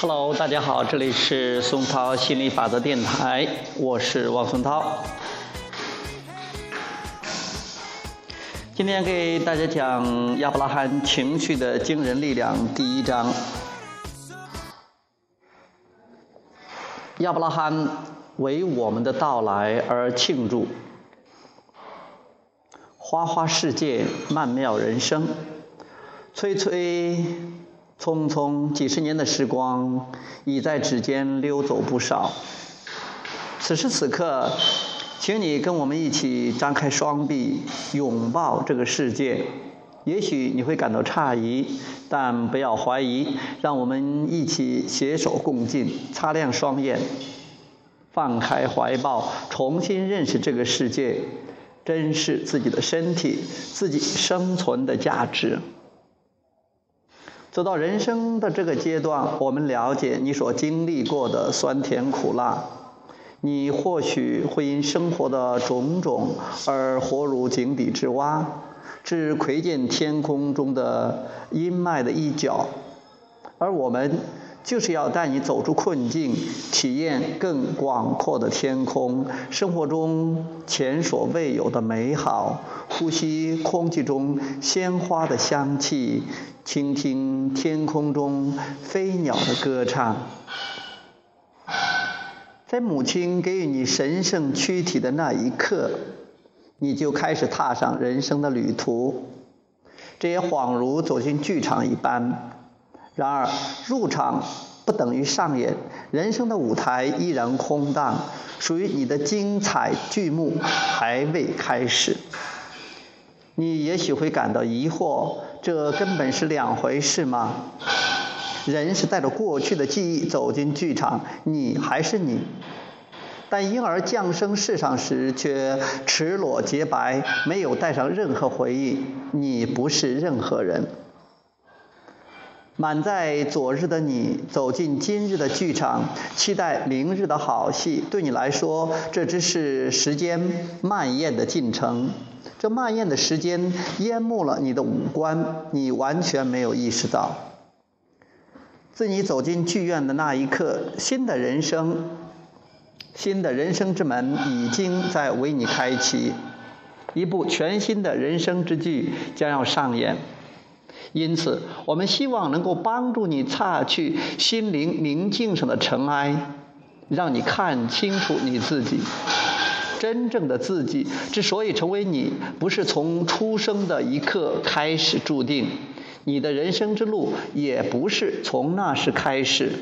Hello，大家好，这里是松涛心理法则电台，我是王松涛。今天给大家讲亚伯拉罕情绪的惊人力量第一章。亚伯拉罕为我们的到来而庆祝，花花世界，曼妙人生，催催匆匆，几十年的时光已在指尖溜走不少。此时此刻，请你跟我们一起张开双臂，拥抱这个世界。也许你会感到诧异，但不要怀疑，让我们一起携手共进，擦亮双眼，放开怀抱，重新认识这个世界，珍视自己的身体，自己生存的价值。走到人生的这个阶段，我们了解你所经历过的酸甜苦辣。你或许会因生活的种种而活如井底之蛙，只窥见天空中的阴霾的一角。而我们就是要带你走出困境，体验更广阔的天空，生活中前所未有的美好，呼吸空气中鲜花的香气，倾听天空中飞鸟的歌唱。在母亲给予你神圣躯体的那一刻，你就开始踏上人生的旅途。这也恍如走进剧场一般。然而，入场不等于上演，人生的舞台依然空荡，属于你的精彩剧目还未开始。你也许会感到疑惑，这根本是两回事吗？人是带着过去的记忆走进剧场，你还是你。但婴儿降生世上时却赤裸洁白，没有带上任何回忆。你不是任何人。满载昨日的你走进今日的剧场，期待明日的好戏。对你来说，这只是时间蔓延的进程。这蔓延的时间淹没了你的五官，你完全没有意识到。自你走进剧院的那一刻，新的人生，新的人生之门已经在为你开启，一部全新的人生之剧将要上演。因此，我们希望能够帮助你擦去心灵明镜上的尘埃，让你看清楚你自己。真正的自己之所以成为你，不是从出生的一刻开始注定。你的人生之路也不是从那时开始。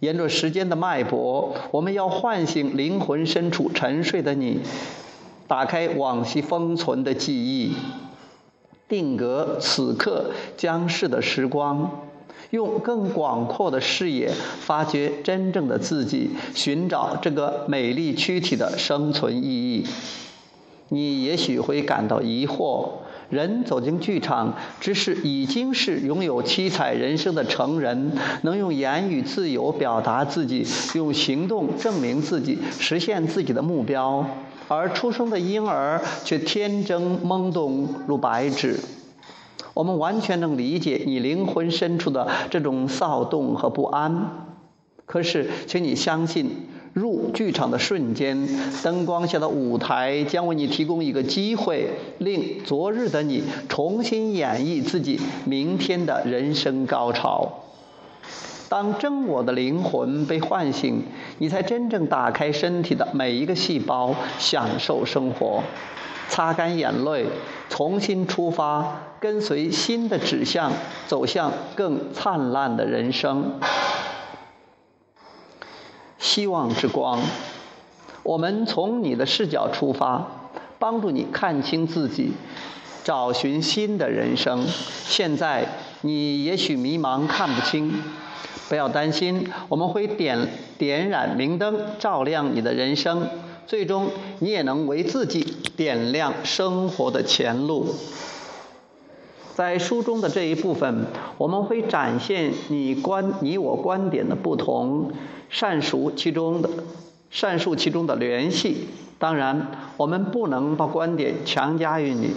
沿着时间的脉搏，我们要唤醒灵魂深处沉睡的你，打开往昔封存的记忆，定格此刻将逝的时光，用更广阔的视野发掘真正的自己，寻找这个美丽躯体的生存意义。你也许会感到疑惑。人走进剧场，只是已经是拥有七彩人生的成人，能用言语自由表达自己，用行动证明自己，实现自己的目标。而出生的婴儿却天真懵懂如白纸。我们完全能理解你灵魂深处的这种躁动和不安。可是，请你相信。入剧场的瞬间，灯光下的舞台将为你提供一个机会，令昨日的你重新演绎自己明天的人生高潮。当真我的灵魂被唤醒，你才真正打开身体的每一个细胞，享受生活，擦干眼泪，重新出发，跟随新的指向，走向更灿烂的人生。希望之光，我们从你的视角出发，帮助你看清自己，找寻新的人生。现在你也许迷茫看不清，不要担心，我们会点点燃明灯，照亮你的人生，最终你也能为自己点亮生活的前路。在书中的这一部分，我们会展现你观你我观点的不同，阐述其中的阐述其中的联系。当然，我们不能把观点强加于你。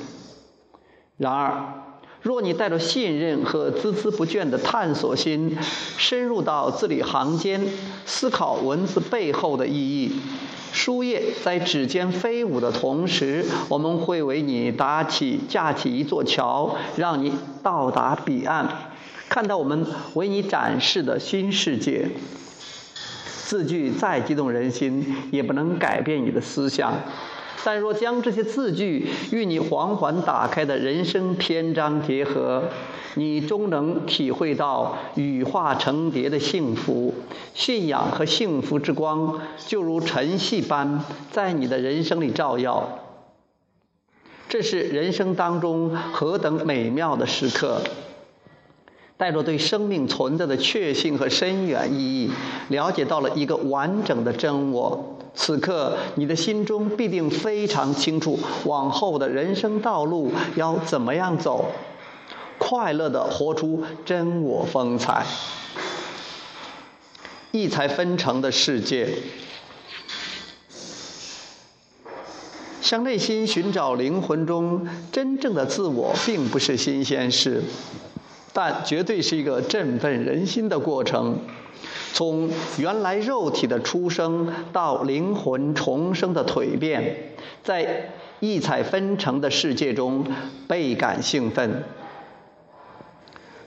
然而，若你带着信任和孜孜不倦的探索心，深入到字里行间，思考文字背后的意义，书页在指尖飞舞的同时，我们会为你搭起架起一座桥，让你到达彼岸，看到我们为你展示的新世界。字句再激动人心，也不能改变你的思想。但若将这些字句与你缓缓打开的人生篇章结合，你终能体会到羽化成蝶的幸福。信仰和幸福之光，就如晨曦般在你的人生里照耀。这是人生当中何等美妙的时刻！带着对生命存在的确信和深远意义，了解到了一个完整的真我。此刻，你的心中必定非常清楚，往后的人生道路要怎么样走，快乐的活出真我风采。异彩纷呈的世界，向内心寻找灵魂中真正的自我，并不是新鲜事。但绝对是一个振奋人心的过程。从原来肉体的出生到灵魂重生的蜕变，在异彩纷呈的世界中倍感兴奋。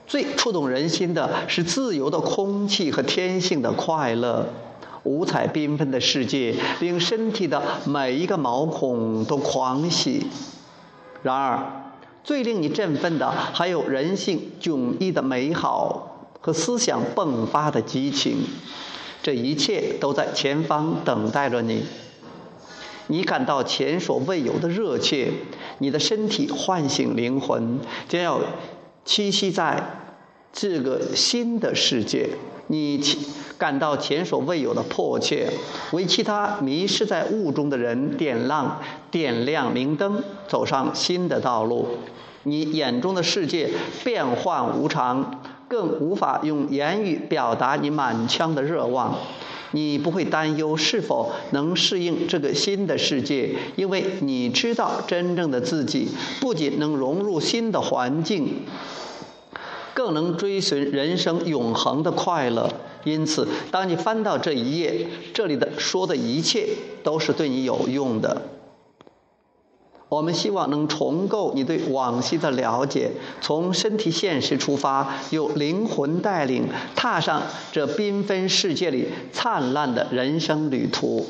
最触动人心的是自由的空气和天性的快乐。五彩缤纷的世界令身体的每一个毛孔都狂喜。然而，最令你振奋的，还有人性迥异的美好和思想迸发的激情。这一切都在前方等待着你。你感到前所未有的热切，你的身体唤醒灵魂，将要栖息在这个新的世界。你感到前所未有的迫切，为其他迷失在雾中的人点亮点亮明灯，走上新的道路。你眼中的世界变幻无常，更无法用言语表达你满腔的热望。你不会担忧是否能适应这个新的世界，因为你知道真正的自己不仅能融入新的环境。更能追寻人生永恒的快乐。因此，当你翻到这一页，这里的说的一切都是对你有用的。我们希望能重构你对往昔的了解，从身体现实出发，由灵魂带领，踏上这缤纷世界里灿烂的人生旅途。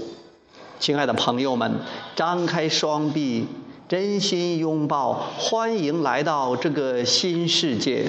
亲爱的朋友们，张开双臂，真心拥抱，欢迎来到这个新世界。